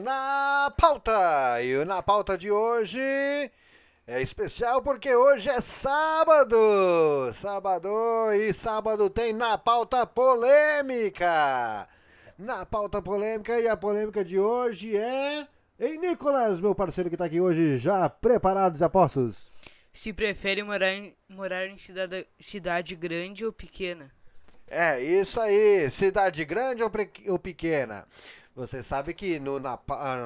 Na Pauta. E Na Pauta de hoje é especial porque hoje é sábado. Sábado e sábado tem Na Pauta Polêmica. Na Pauta Polêmica e a polêmica de hoje é... Ei, Nicolas, meu parceiro que tá aqui hoje, já preparados e apostos? Se prefere morar em, morar em cidade, cidade grande ou pequena? É, isso aí, cidade grande ou, ou pequena? Você sabe que no, na,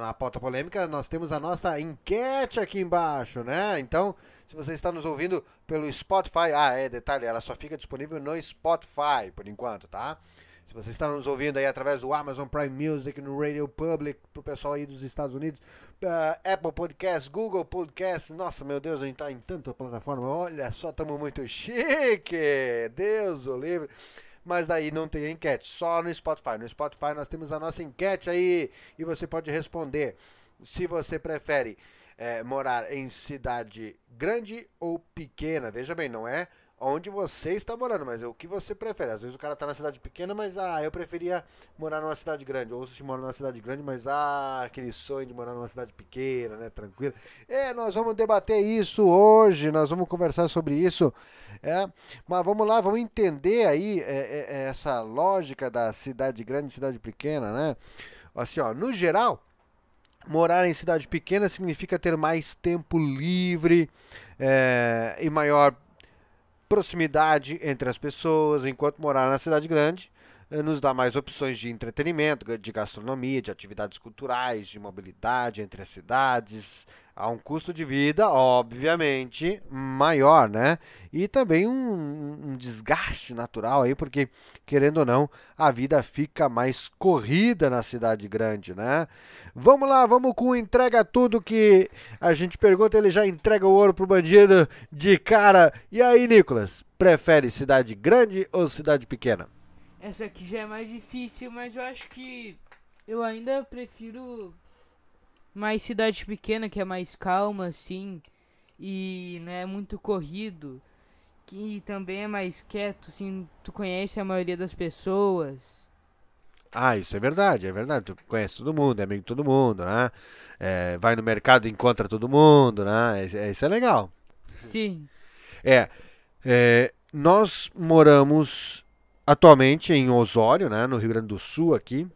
na pauta polêmica nós temos a nossa enquete aqui embaixo, né? Então, se você está nos ouvindo pelo Spotify, ah, é, detalhe, ela só fica disponível no Spotify por enquanto, tá? Se você está nos ouvindo aí através do Amazon Prime Music, no Radio Public, pro pessoal aí dos Estados Unidos, uh, Apple Podcasts, Google Podcasts, nossa, meu Deus, a gente tá em tanta plataforma, olha só, estamos muito chique, Deus o livre mas daí não tem enquete, só no Spotify. No Spotify nós temos a nossa enquete aí e você pode responder se você prefere é, morar em cidade grande ou pequena. Veja bem, não é onde você está morando, mas é o que você prefere. Às vezes o cara está na cidade pequena, mas ah, eu preferia morar numa cidade grande. Ou se mora numa cidade grande, mas ah, aquele sonho de morar numa cidade pequena, né, tranquilo. É, nós vamos debater isso hoje, nós vamos conversar sobre isso. É, mas vamos lá, vamos entender aí é, é, é essa lógica da cidade grande e cidade pequena, né? Assim, ó, no geral, morar em cidade pequena significa ter mais tempo livre é, e maior proximidade entre as pessoas, enquanto morar na cidade grande eh, nos dá mais opções de entretenimento, de gastronomia, de atividades culturais, de mobilidade entre as cidades, a um custo de vida, obviamente, maior, né? E também um, um, desgaste natural aí, porque, querendo ou não, a vida fica mais corrida na cidade grande, né? Vamos lá, vamos com entrega tudo que a gente pergunta, ele já entrega o ouro pro bandido de cara. E aí, Nicolas, prefere cidade grande ou cidade pequena? Essa aqui já é mais difícil, mas eu acho que eu ainda prefiro mais cidade pequena, que é mais calma, assim, e não é muito corrido, que também é mais quieto, assim, tu conhece a maioria das pessoas. Ah, isso é verdade, é verdade. Tu conhece todo mundo, é amigo de todo mundo, né? É, vai no mercado e encontra todo mundo, né? É, isso é legal. Sim. É, é, nós moramos atualmente em Osório, né? No Rio Grande do Sul aqui.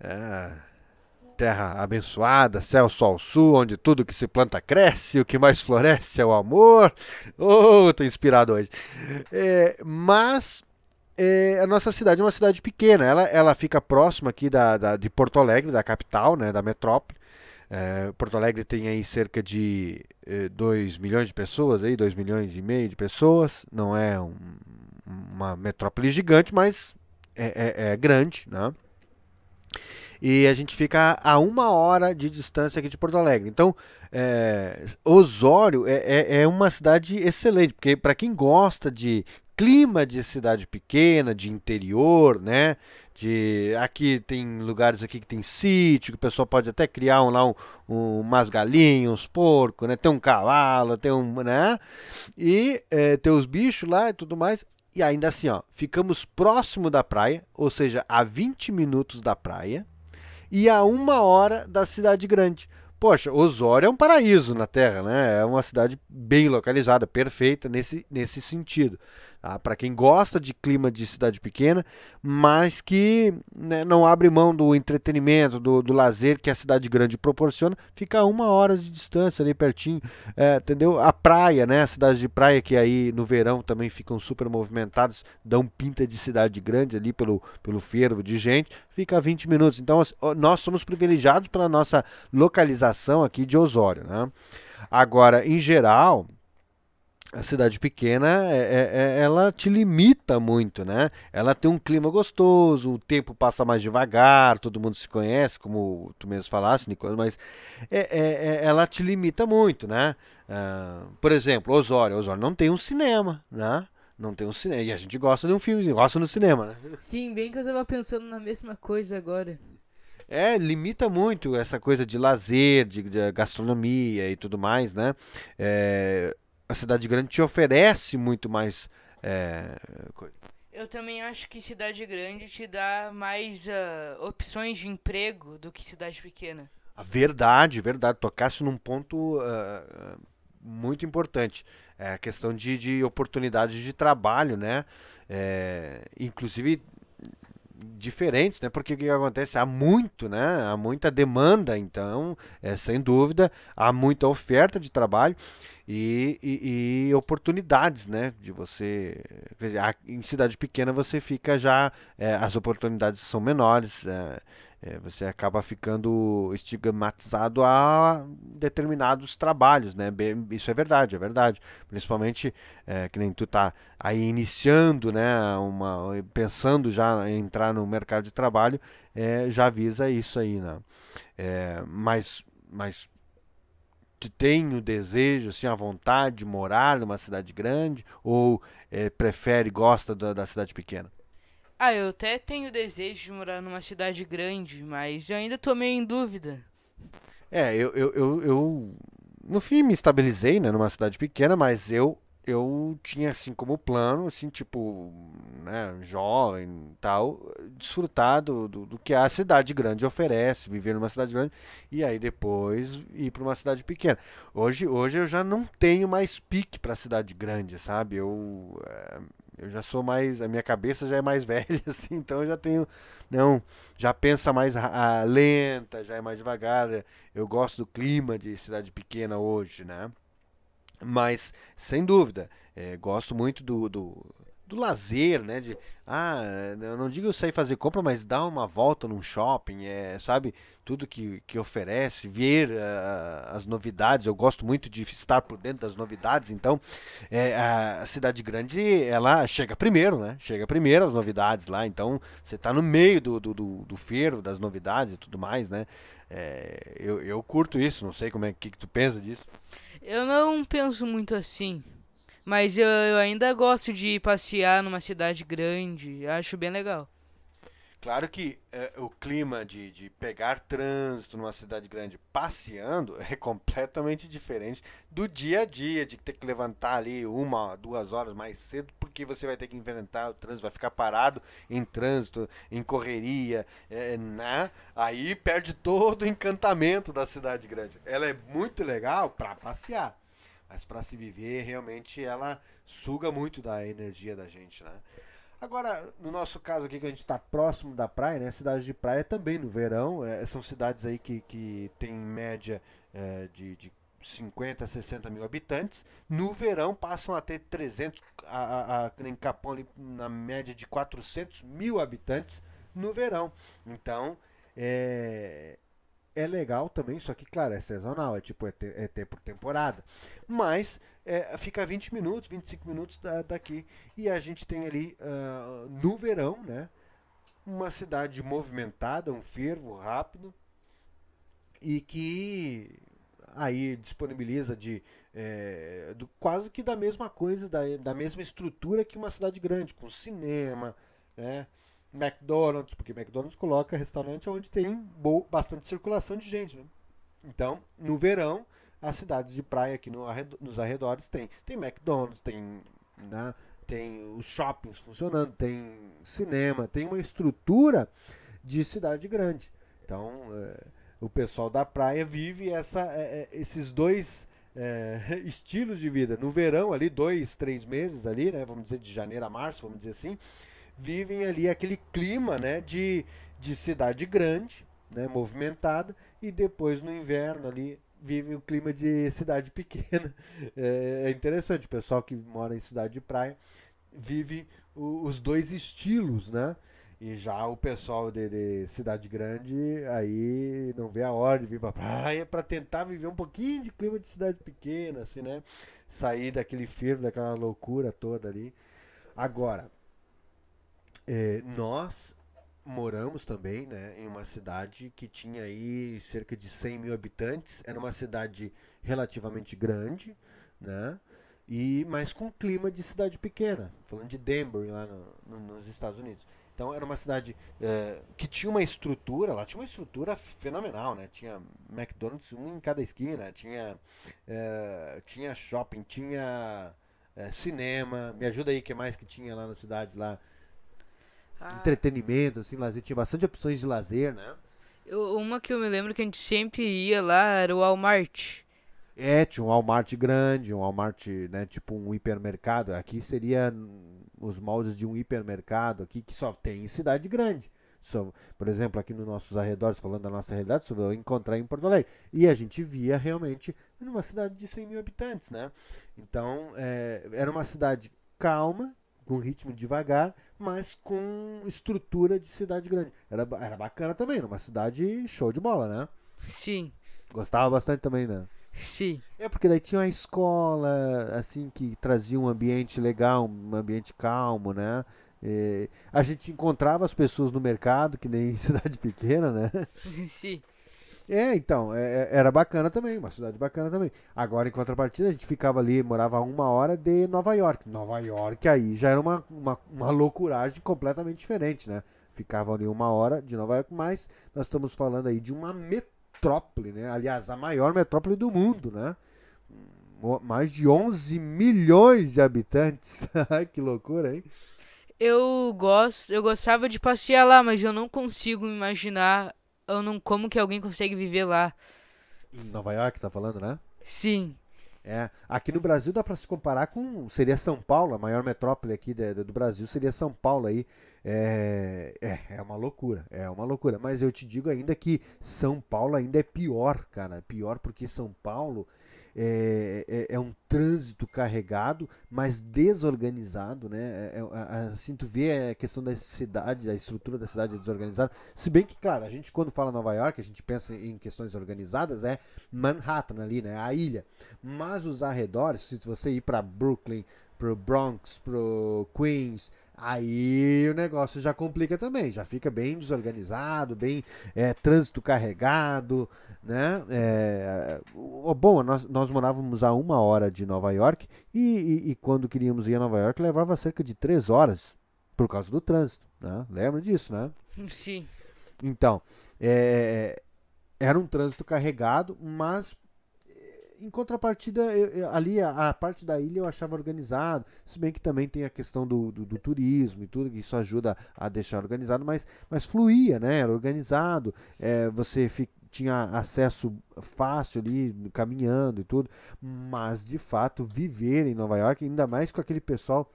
É, terra abençoada, céu, sol, sul, onde tudo que se planta cresce, o que mais floresce é o amor. Oh, tô inspirado hoje. É, mas é, a nossa cidade é uma cidade pequena, ela, ela fica próxima aqui da, da de Porto Alegre, da capital, né, da metrópole. É, Porto Alegre tem aí cerca de 2 é, milhões de pessoas, aí, 2 milhões e meio de pessoas. Não é um, uma metrópole gigante, mas é, é, é grande, né? E a gente fica a uma hora de distância aqui de Porto Alegre. Então, é, Osório é, é, é uma cidade excelente, porque para quem gosta de clima de cidade pequena, de interior, né? De aqui tem lugares aqui que tem sítio, que o pessoal pode até criar um, lá um, um, umas galinhas, uns porcos, né? Tem um cavalo, tem um, né? E é, tem os bichos lá e tudo mais. E ainda assim, ó, ficamos próximo da praia, ou seja, a 20 minutos da praia e a uma hora da cidade grande. Poxa, Osório é um paraíso na Terra, né? É uma cidade bem localizada, perfeita nesse, nesse sentido. Tá? Para quem gosta de clima de cidade pequena, mas que né, não abre mão do entretenimento, do, do, lazer que a cidade grande proporciona, fica a uma hora de distância ali pertinho, é, entendeu? A praia, né? A cidade de praia que aí no verão também ficam super movimentadas, dão pinta de cidade grande ali pelo, pelo fervo de gente, fica a 20 minutos. Então nós somos privilegiados pela nossa localização aqui de Osório, né? Agora, em geral, a cidade pequena, é, é, é, ela te limita muito, né? Ela tem um clima gostoso, o tempo passa mais devagar, todo mundo se conhece, como tu mesmo falaste, Nicolas, mas é, é, é ela te limita muito, né? Uh, por exemplo, Osório. Osório não tem um cinema, né? Não tem um cinema. E a gente gosta de um filmezinho, gosta no cinema, né? Sim, bem que eu tava pensando na mesma coisa agora. É, limita muito essa coisa de lazer, de, de gastronomia e tudo mais, né? É, a cidade grande te oferece muito mais é, Eu também acho que cidade grande te dá mais uh, opções de emprego do que cidade pequena. A verdade, verdade. Tocasse num ponto uh, muito importante. É a questão de, de oportunidades de trabalho, né? É, inclusive diferentes, né? Porque o que acontece? Há muito, né? Há muita demanda, então, é, sem dúvida, há muita oferta de trabalho e, e, e oportunidades, né? De você. Dizer, em cidade pequena você fica já. É, as oportunidades são menores. É, é, você acaba ficando estigmatizado a determinados trabalhos, né? Isso é verdade, é verdade. Principalmente é, que nem tu tá aí iniciando, né? Uma, pensando já em entrar no mercado de trabalho, é, já avisa isso aí, né? É, mas, mas tu tem o desejo, assim, a vontade de morar numa cidade grande ou é, prefere, gosta da, da cidade pequena? Ah, eu até tenho desejo de morar numa cidade grande, mas eu ainda tô meio em dúvida. É, eu, eu, eu, eu no fim me estabilizei, né, numa cidade pequena, mas eu eu tinha assim como plano, assim, tipo, né, jovem tal, desfrutar do, do, do, que a cidade grande oferece, viver numa cidade grande e aí depois ir para uma cidade pequena. Hoje, hoje eu já não tenho mais pique para cidade grande, sabe? Eu, é, eu já sou mais, a minha cabeça já é mais velha, assim, então eu já tenho, não, já pensa mais a, lenta, já é mais devagar. Eu gosto do clima de cidade pequena hoje, né? Mas, sem dúvida, é, gosto muito do, do, do, lazer, né? De, ah, eu não digo sair fazer compra, mas dar uma volta num shopping, é, sabe? Tudo que, que oferece, ver uh, as novidades. Eu gosto muito de estar por dentro das novidades. Então, é, a cidade grande, ela chega primeiro, né? Chega primeiro as novidades lá. Então, você está no meio do, do, do, do das novidades e tudo mais, né? É, eu, eu curto isso, não sei como é que, que tu pensa disso. Eu não penso muito assim. Mas eu, eu ainda gosto de passear numa cidade grande. Acho bem legal. Claro que é, o clima de, de pegar trânsito numa cidade grande passeando é completamente diferente do dia a dia, de ter que levantar ali uma, duas horas mais cedo, porque você vai ter que enfrentar o trânsito, vai ficar parado em trânsito, em correria, é, né? Aí perde todo o encantamento da cidade grande. Ela é muito legal para passear, mas para se viver, realmente ela suga muito da energia da gente, né? Agora, no nosso caso aqui, que a gente está próximo da praia, né? Cidade de praia também no verão. É, são cidades aí que, que tem média é, de, de 50, 60 mil habitantes. No verão passam a ter 300, a, a, a, em Capão ali, na média de 400 mil habitantes no verão. Então, é, é legal também, só que, claro, é sazonal, é tipo, é, ter, é ter por temporada. Mas é, fica 20 minutos, 25 minutos da, daqui. E a gente tem ali uh, no verão, né? Uma cidade movimentada, um fervo rápido. E que aí disponibiliza de é, do, quase que da mesma coisa, da, da mesma estrutura que uma cidade grande, com cinema, né? McDonald's, porque McDonald's coloca restaurante onde tem bastante circulação de gente. Né? Então, no verão, as cidades de praia aqui no, nos arredores tem. Tem McDonald's, tem, né, tem os shoppings funcionando, tem cinema, tem uma estrutura de cidade grande. Então, é, o pessoal da praia vive essa, é esses dois é, estilos de vida. No verão, ali, dois, três meses ali, né, vamos dizer de janeiro a março, vamos dizer assim, vivem ali aquele clima né, de, de cidade grande, né, movimentada, e depois no inverno ali vivem o clima de cidade pequena. É, é interessante, o pessoal que mora em cidade de praia vive o, os dois estilos, né? E já o pessoal de, de, cidade grande aí não vê a hora de vir pra praia para tentar viver um pouquinho de clima de cidade pequena, assim, né? Sair daquele fervo, daquela loucura toda ali. Agora, é, nós moramos também né, em uma cidade que tinha aí cerca de 100 mil habitantes. Era uma cidade relativamente grande, né? E, mas com clima de cidade pequena, falando de Denver, lá no, no, nos Estados Unidos. Então era uma cidade é, que tinha uma estrutura, lá tinha uma estrutura fenomenal, né? Tinha McDonald's um em cada esquina, tinha, é, tinha shopping, tinha é, cinema. Me ajuda aí, o que mais que tinha lá na cidade lá? Ah. entretenimento, assim, lazer. Tinha bastante opções de lazer, né? Eu, uma que eu me lembro que a gente sempre ia lá era o Walmart. É, tinha um Walmart grande, um Walmart, né, tipo um hipermercado. Aqui seria os moldes de um hipermercado aqui que só tem em cidade grande. Só, por exemplo, aqui nos nossos arredores, falando da nossa realidade, só vou encontrar em Porto Alegre. E a gente via realmente numa cidade de 100 mil habitantes, né? Então, é, era uma cidade calma, com ritmo devagar, mas com estrutura de cidade grande. Era, era bacana também, numa cidade show de bola, né? Sim. Gostava bastante também, né? Sim. É porque daí tinha uma escola, assim, que trazia um ambiente legal, um ambiente calmo, né? E a gente encontrava as pessoas no mercado, que nem em cidade pequena, né? Sim. É, então, é, é, era bacana também, uma cidade bacana também. Agora, em contrapartida, a gente ficava ali, morava uma hora de Nova York. Nova York aí já era uma, uma, uma loucuragem completamente diferente, né? Ficava ali uma hora de Nova York, mas nós estamos falando aí de uma metrópole, né? Aliás, a maior metrópole do mundo, né? Mais de 11 milhões de habitantes. que loucura, hein? Eu gosto, eu gostava de passear lá, mas eu não consigo imaginar eu não como que alguém consegue viver lá. Em Nova York, tá falando, né? Sim. É, aqui no Brasil dá para se comparar com seria São Paulo, a maior metrópole aqui de, do Brasil seria São Paulo aí. É, é, é uma loucura, é uma loucura. Mas eu te digo ainda que São Paulo ainda é pior, cara, pior porque São Paulo é, é, é, um trânsito carregado, mas desorganizado, né? É, é assim, tu vê a questão da cidade, a estrutura da cidade é desorganizada. Se bem que, claro, a gente quando fala Nova York, a gente pensa em questões organizadas, é Manhattan ali, né? A ilha. Mas os arredores, se você ir para Brooklyn, pro Bronx, pro Queens, aí o negócio já complica também, já fica bem desorganizado, bem é, trânsito carregado, né? É, bom, nós, nós morávamos a uma hora de Nova York e, e, e, quando queríamos ir a Nova York levava cerca de três horas por causa do trânsito, né? Lembra disso, né? Sim. Então, é, era um trânsito carregado, mas em contrapartida, eu, eu, ali a, a, parte da ilha eu achava organizado, se bem que também tem a questão do, do, do, turismo e tudo, que isso ajuda a deixar organizado, mas, mas fluía, né? Era organizado, é, você tinha acesso fácil ali, caminhando e tudo, mas de fato viver em Nova York, ainda mais com aquele pessoal,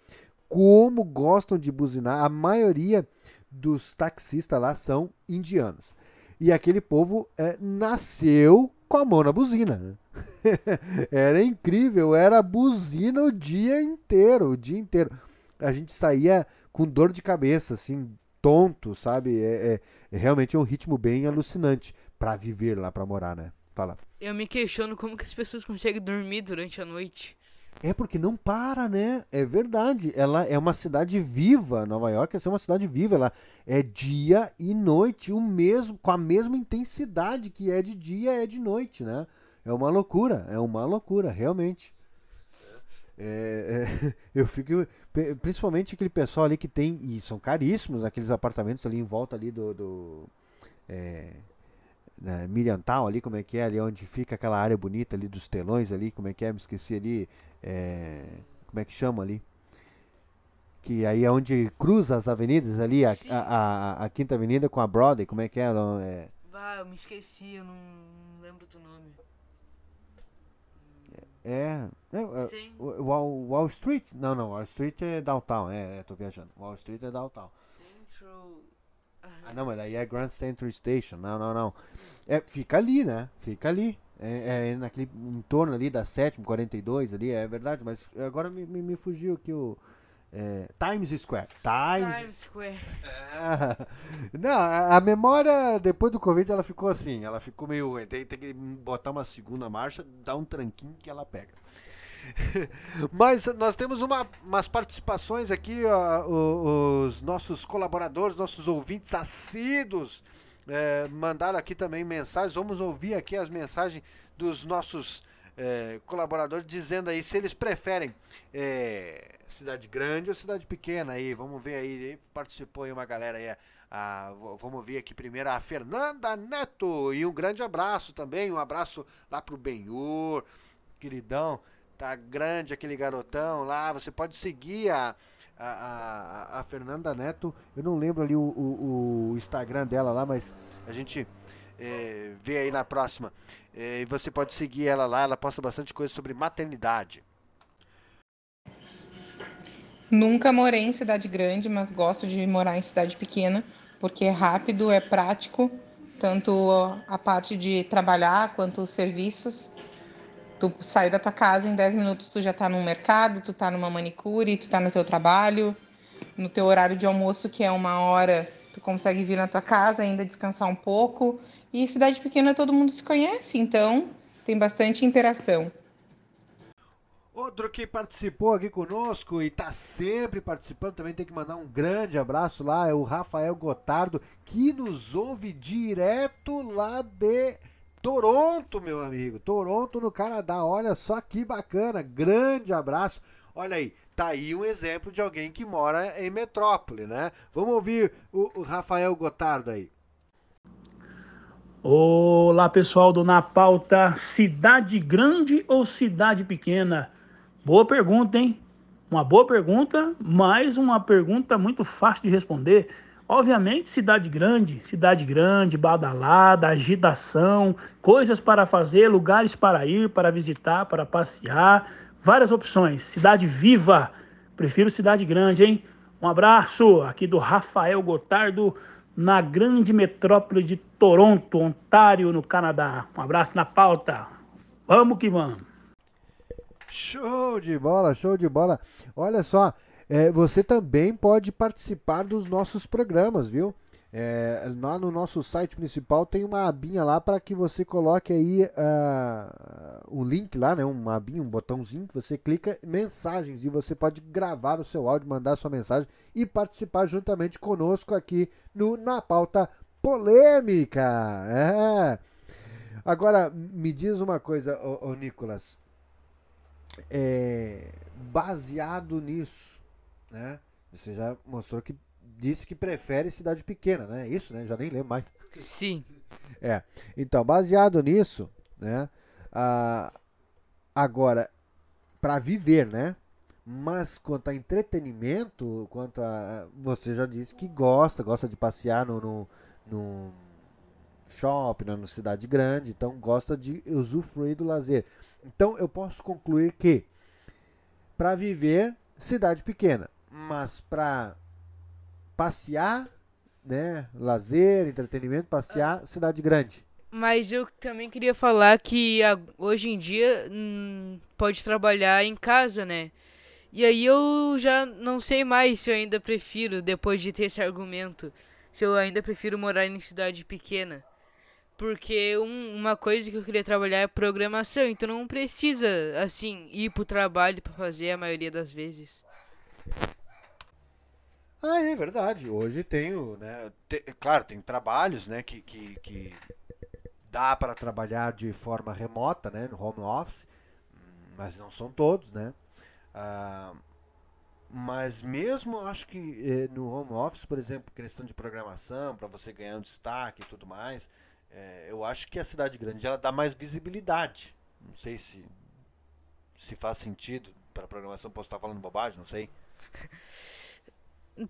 como gostam de buzinar, a maioria dos taxistas lá são indianos. E aquele povo é, nasceu com a mão na buzina. era incrível, era buzina o dia inteiro, o dia inteiro. A gente saía com dor de cabeça, assim, tonto, sabe? É, é, é realmente um ritmo bem alucinante para viver lá, para morar, né? Fala. Eu me questiono como que as pessoas conseguem dormir durante a noite. É porque não para, né? É verdade. Ela é uma cidade viva. Nova York é uma cidade viva. Ela é dia e noite, o mesmo, com a mesma intensidade que é de dia, é de noite, né? É uma loucura, é uma loucura, realmente. É, é, eu fico. Principalmente aquele pessoal ali que tem. E são caríssimos aqueles apartamentos ali em volta ali do. do é, né, Miriantal ali, como é que é, ali onde fica aquela área bonita ali dos telões ali, como é que é, me esqueci ali, é, como é que chama ali? Que aí é onde cruza as avenidas ali, a, a, a, a, Quinta Avenida com a Broadway, como é que é? é... Ah, eu me esqueci, eu não lembro do nome. É, é, é Wall, Wall Street? Não, não, Wall Street é downtown, é, é, tô viajando. Wall Street é downtown. Central ah, não, mas aí é Grand Central Station. Não, não, não. É, fica ali, né? Fica ali. É, é naquele entorno ali da 7 42 ali, é verdade, mas agora me, me, me fugiu aqui o. É, Times Square. Times, Times Square. Não, a, a, memória depois do Covid ela ficou assim, ela ficou meio. Tem, tem que botar uma segunda marcha, dar um tranquinho que ela pega. Mas nós temos uma, umas participações aqui, ó, os nossos colaboradores, nossos ouvintes assíduos é, mandaram aqui também mensagens. Vamos ouvir aqui as mensagens dos nossos é, colaboradores dizendo aí se eles preferem é, cidade grande ou cidade pequena. Aí vamos ver aí, participou aí uma galera aí. Vamos ver aqui primeiro a Fernanda Neto e um grande abraço também, um abraço lá pro Benhur, queridão. Tá grande aquele garotão lá. Você pode seguir a, A, a, a, Fernanda Neto, eu não lembro ali o, o, o Instagram dela lá, mas a gente é, vê aí na próxima. É, e você pode seguir ela lá, ela posta bastante coisa sobre maternidade. Nunca morei em cidade grande, mas gosto de morar em cidade pequena, porque é rápido, é prático, tanto a parte de trabalhar quanto os serviços. Tu sai da tua casa em 10 minutos, tu já tá no mercado, tu tá numa manicure, tu tá no teu trabalho, no teu horário de almoço, que é uma hora, tu consegue vir na tua casa, ainda descansar um pouco. E cidade pequena todo mundo se conhece, então tem bastante interação. Outro que participou aqui conosco e está sempre participando, também tem que mandar um grande abraço lá, é o Rafael Gotardo, que nos ouve direto lá de Toronto, meu amigo. Toronto, no Canadá. Olha só que bacana. Grande abraço. Olha aí, tá aí um exemplo de alguém que mora em metrópole, né? Vamos ouvir o, Rafael Gotardo aí. Olá, pessoal do Na Pauta. Cidade grande ou cidade pequena? Boa pergunta, hein? Uma boa pergunta, mas uma pergunta muito fácil de responder. Obviamente, cidade grande, cidade grande, badalada, agitação, coisas para fazer, lugares para ir, para visitar, para passear, várias opções. Cidade viva, prefiro cidade grande, hein? Um abraço aqui do Rafael Gotardo, na grande metrópole de Toronto, Ontário, no Canadá. Um abraço na pauta. Vamos que vamos. Show de bola, show de bola. Olha só, é, você também pode participar dos nossos programas, viu? É, lá no nosso site principal tem uma abinha lá para que você coloque aí uh, link lá, né? Uma abinha, um botãozinho que você clica mensagens e você pode gravar o seu áudio, mandar sua mensagem e participar juntamente conosco aqui no Na Pauta Polêmica. É. Agora, me diz uma coisa, Nicolas. É, baseado nisso, né? Você já mostrou que disse que prefere cidade pequena, né? Isso, né? Já nem lembro mais. Sim. É. Então, baseado nisso, né? Ah, agora, para viver, né? Mas quanto a entretenimento, quanto a. Você já disse que gosta, gosta de passear no, no, no shopping, né? no cidade grande, então gosta de usufruir do lazer. Então eu posso concluir que para viver, cidade pequena mas para passear, né, lazer, entretenimento, passear, cidade grande. Mas eu também queria falar que hoje em dia hum, pode trabalhar em casa, né? E aí eu já não sei mais se eu ainda prefiro, depois de ter esse argumento, se eu ainda prefiro morar em cidade pequena. Porque um, uma coisa que eu queria trabalhar é programação, então não precisa, assim, ir pro trabalho para fazer a maioria das vezes. Ah, é verdade. Hoje tenho, né? Te, claro, tem trabalhos, né, que, que, que dá para trabalhar de forma remota, né, no home office, mas não são todos, né? Ah, mas mesmo acho que eh, no home office, por exemplo, questão de programação, para você ganhar um destaque e tudo mais, eh, eu acho que a cidade grande ela dá mais visibilidade. Não sei se se faz sentido para programação, posso estar falando bobagem, não sei.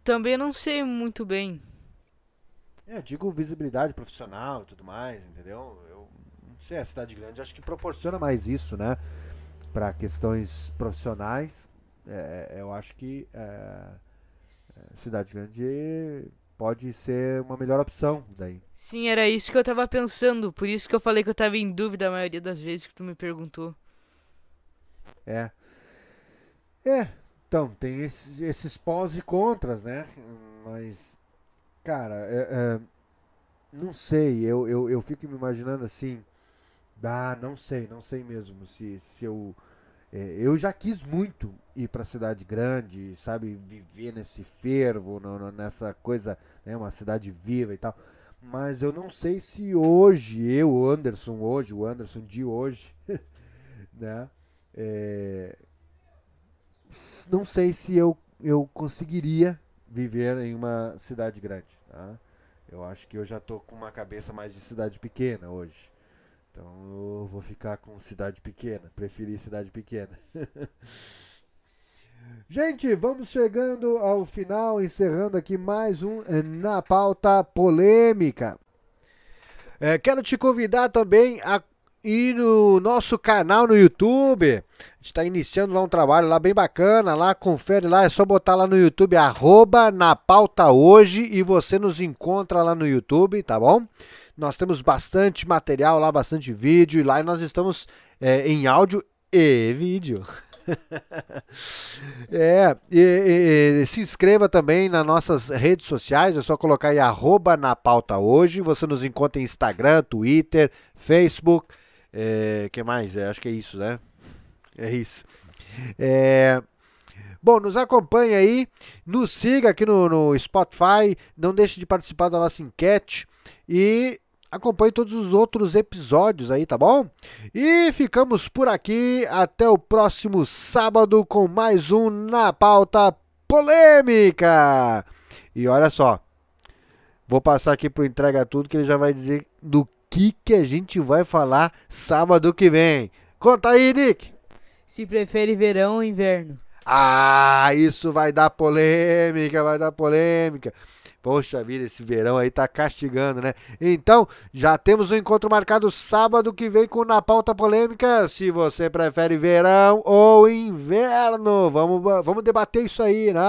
Também não sei muito bem. É, digo visibilidade profissional e tudo mais, entendeu? Eu não sei, a cidade grande acho que proporciona mais isso, né? Para questões profissionais, é, eu acho que é, é, cidade grande pode ser uma melhor opção daí. Sim, era isso que eu tava pensando, por isso que eu falei que eu tava em dúvida a maioria das vezes que tu me perguntou. É. É, então, tem esses, esses pós e contras, né? Mas, cara, é, é, não sei, eu, eu, eu fico me imaginando assim. Ah, não sei, não sei mesmo se, se eu. É, eu já quis muito ir para cidade grande, sabe? Viver nesse fervo, no, no, nessa coisa, né? Uma cidade viva e tal. Mas eu não sei se hoje, eu, Anderson, hoje, o Anderson de hoje, né? É, não sei se eu, eu conseguiria viver em uma cidade grande. Tá? Eu acho que eu já estou com uma cabeça mais de cidade pequena hoje. Então eu vou ficar com cidade pequena, preferir cidade pequena. Gente, vamos chegando ao final, encerrando aqui mais um Na Pauta Polêmica. É, quero te convidar também a ir no nosso canal no YouTube. A gente está iniciando lá um trabalho lá bem bacana. Lá, confere lá, é só botar lá no YouTube, arroba na pauta hoje e você nos encontra lá no YouTube, tá bom? Nós temos bastante material lá, bastante vídeo, e lá nós estamos é, em áudio e vídeo. é, e, e, e, se inscreva também nas nossas redes sociais, é só colocar aí arroba na pauta hoje. Você nos encontra em Instagram, Twitter, Facebook. É, que mais? É, acho que é isso, né? É isso. É, bom, nos acompanhe aí, nos siga aqui no, no Spotify, não deixe de participar da nossa enquete e acompanhe todos os outros episódios aí, tá bom? E ficamos por aqui. Até o próximo sábado com mais um Na Pauta Polêmica. E olha só, vou passar aqui pro Entrega Tudo que ele já vai dizer do que, que a gente vai falar sábado que vem. Conta aí, Nick. Se prefere verão ou inverno? Ah, isso vai dar polêmica, vai dar polêmica. Poxa vida, esse verão aí tá castigando, né? Então, já temos um encontro marcado sábado que vem com Na Pauta Polêmica. Se você prefere verão ou inverno, vamos, vamos debater isso aí, né?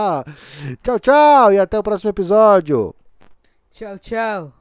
Tchau, tchau e até o próximo episódio. Tchau, tchau.